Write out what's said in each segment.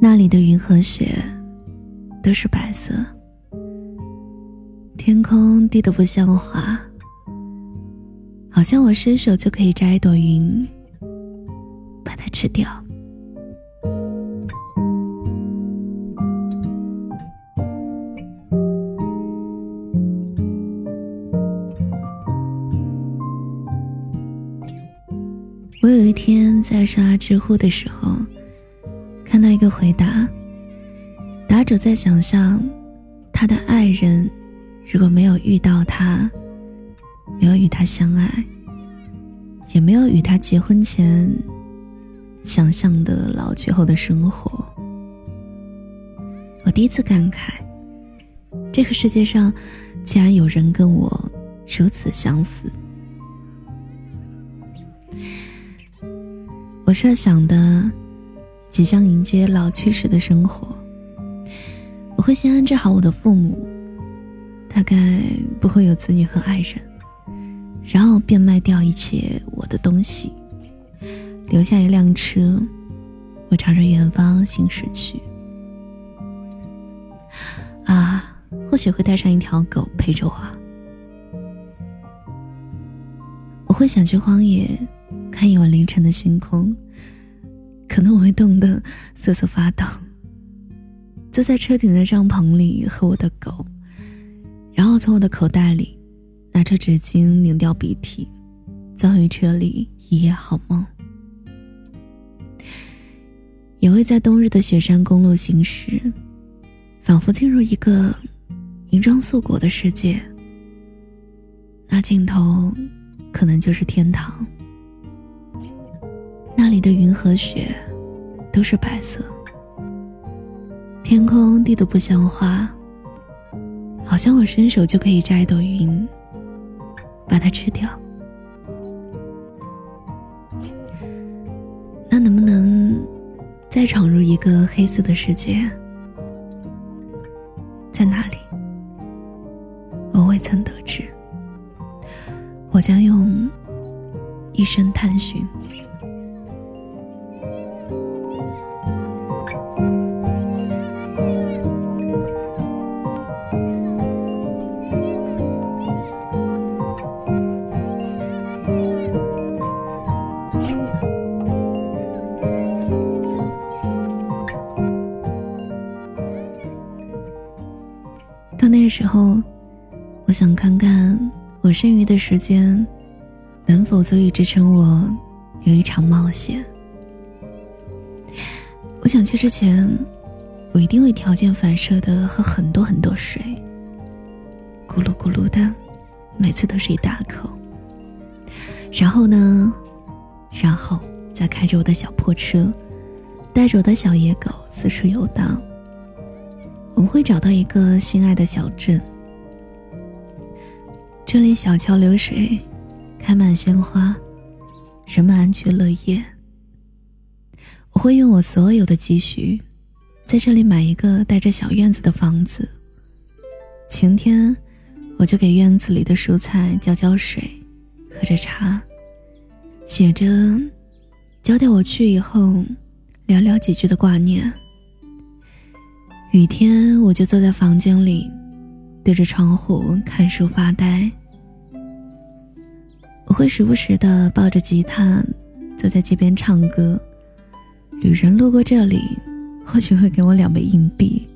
那里的云和雪都是白色，天空低得不像话，好像我伸手就可以摘一朵云，把它吃掉。我有一天在刷知乎的时候，一个回答，答主在想象他的爱人如果没有遇到他，没有与他相爱，也没有与他结婚前想象的老去后的生活，我第一次感慨，这个世界上竟然有人跟我如此相似。我设想的即将迎接老去时的生活，我会先安置好我的父母，大概不会有子女和爱人，然后变卖掉一切我的东西，留下一辆车，我朝着远方行驶去。啊，或许会带上一条狗陪着我，我会想去荒野。看一晚凌晨的星空，可能我会冻得瑟瑟发抖。坐在车顶的帐篷里和我的狗，然后从我的口袋里拿出纸巾拧掉鼻涕，钻回车里一夜好梦。也会在冬日的雪山公路行驶，仿佛进入一个银装素裹的世界，那尽头可能就是天堂。那里的云和雪都是白色，天空低得不像话，好像我伸手就可以摘一朵云，把它吃掉。那能不能再闯入一个黑色的世界？在哪里？我未曾得知。我将用一生探寻。到那个时候，我想看看我剩余的时间，能否足以支撑我有一场冒险。我想去之前，我一定会条件反射的喝很多很多水，咕噜咕噜的，每次都是一大口。然后呢，然后再开着我的小破车，带着我的小野狗四处游荡。我会找到一个心爱的小镇，这里小桥流水，开满鲜花，人们安居乐业。我会用我所有的积蓄，在这里买一个带着小院子的房子。晴天，我就给院子里的蔬菜浇浇水，喝着茶，写着交代我去以后寥寥几句的挂念。雨天，我就坐在房间里，对着窗户看书发呆。我会时不时的抱着吉他，坐在街边唱歌。旅人路过这里，或许会给我两枚硬币。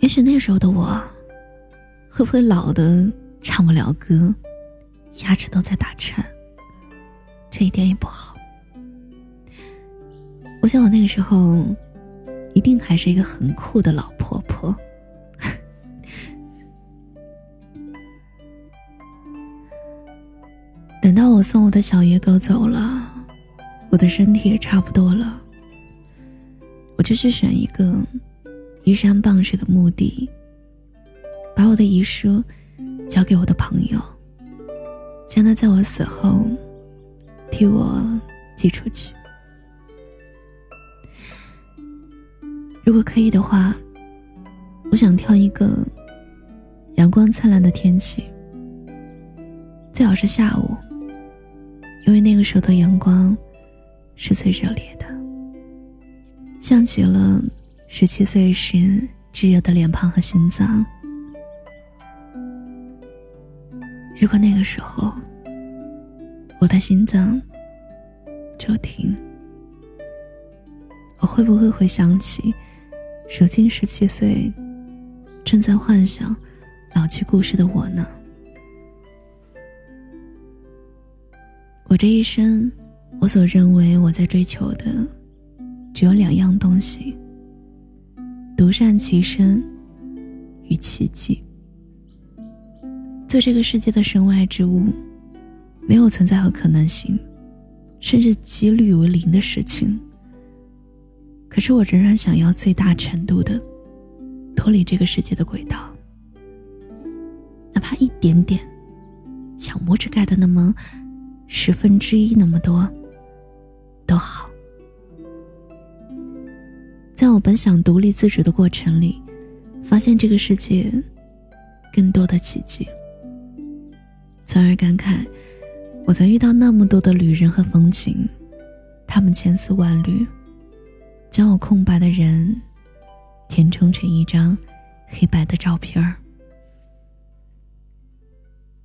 也许那时候的我，会不会老的唱不了歌，牙齿都在打颤？这一点也不好。我想，我那个时候一定还是一个很酷的老婆婆。等到我送我的小野狗走了，我的身体也差不多了，我就去选一个依山傍水的墓地，把我的遗书交给我的朋友，让他在我死后替我寄出去。如果可以的话，我想挑一个阳光灿烂的天气，最好是下午，因为那个时候的阳光是最热烈的，像极了十七岁时炙热的脸庞和心脏。如果那个时候，我的心脏就停，我会不会回想起，如今十七岁，正在幻想老去故事的我呢？我这一生，我所认为我在追求的，只有两样东西：独善其身与奇迹。做这个世界的身外之物，没有存在和可能性，甚至几率为零的事情。可是我仍然想要最大程度的脱离这个世界的轨道，哪怕一点点，小拇指盖的那么。十分之一那么多，都好。在我本想独立自主的过程里，发现这个世界更多的奇迹，从而感慨：我曾遇到那么多的旅人和风景，他们千丝万缕，将我空白的人填充成一张黑白的照片儿。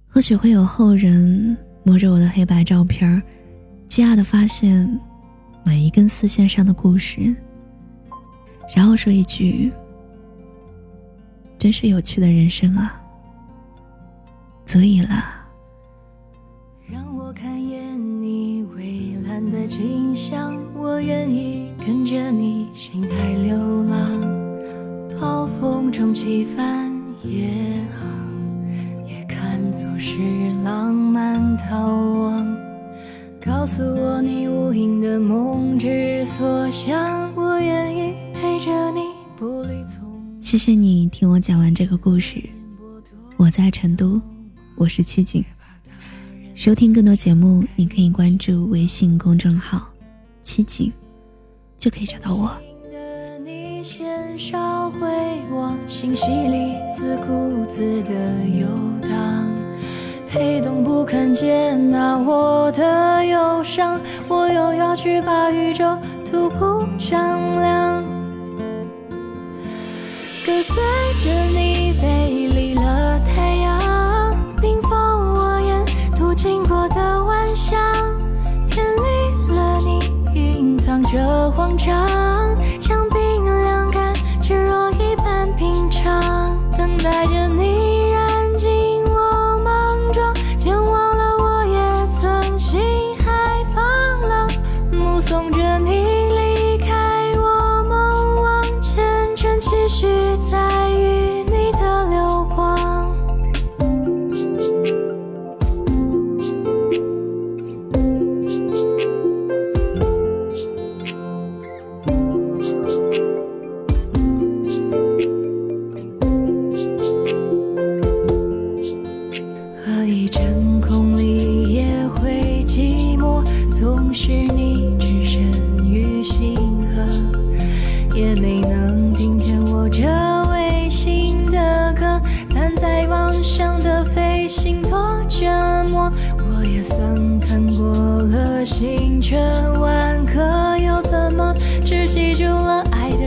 或许会有后人。摸着我的黑白照片儿惊讶的发现每一根丝线上的故事，然后说一句：“真是有趣的人生啊！”足以了。让我看见你蔚蓝的景象，我愿意跟着你心海流浪，暴风中起帆也航，也看作是浪漫。逃亡，告诉我你无垠的梦之所向，我愿意陪着你步履匆。谢谢你听我讲完这个故事。我在成都，我是七景。收听更多节目，你可以关注微信公众号“七景”，就可以找到我。的你先少回望，信息里自顾自的游荡。黑洞不肯接纳我的忧伤，我又要去把宇宙徒步丈量。跟随着你背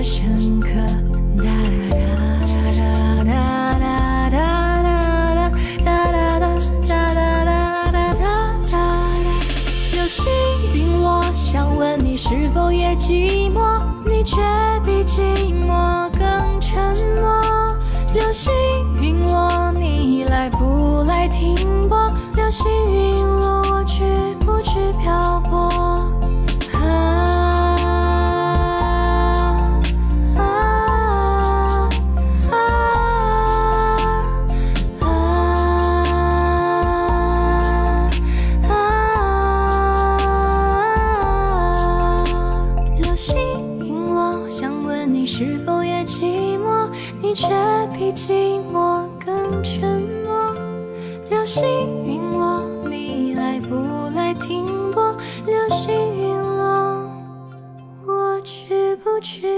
深刻？哒哒哒哒哒哒哒哒哒哒哒哒哒哒哒哒哒。流星陨落，想问你是否也寂寞？你却比寂寞更沉默。流星陨落，你来不来停泊？流星陨停泊流星陨落我去不去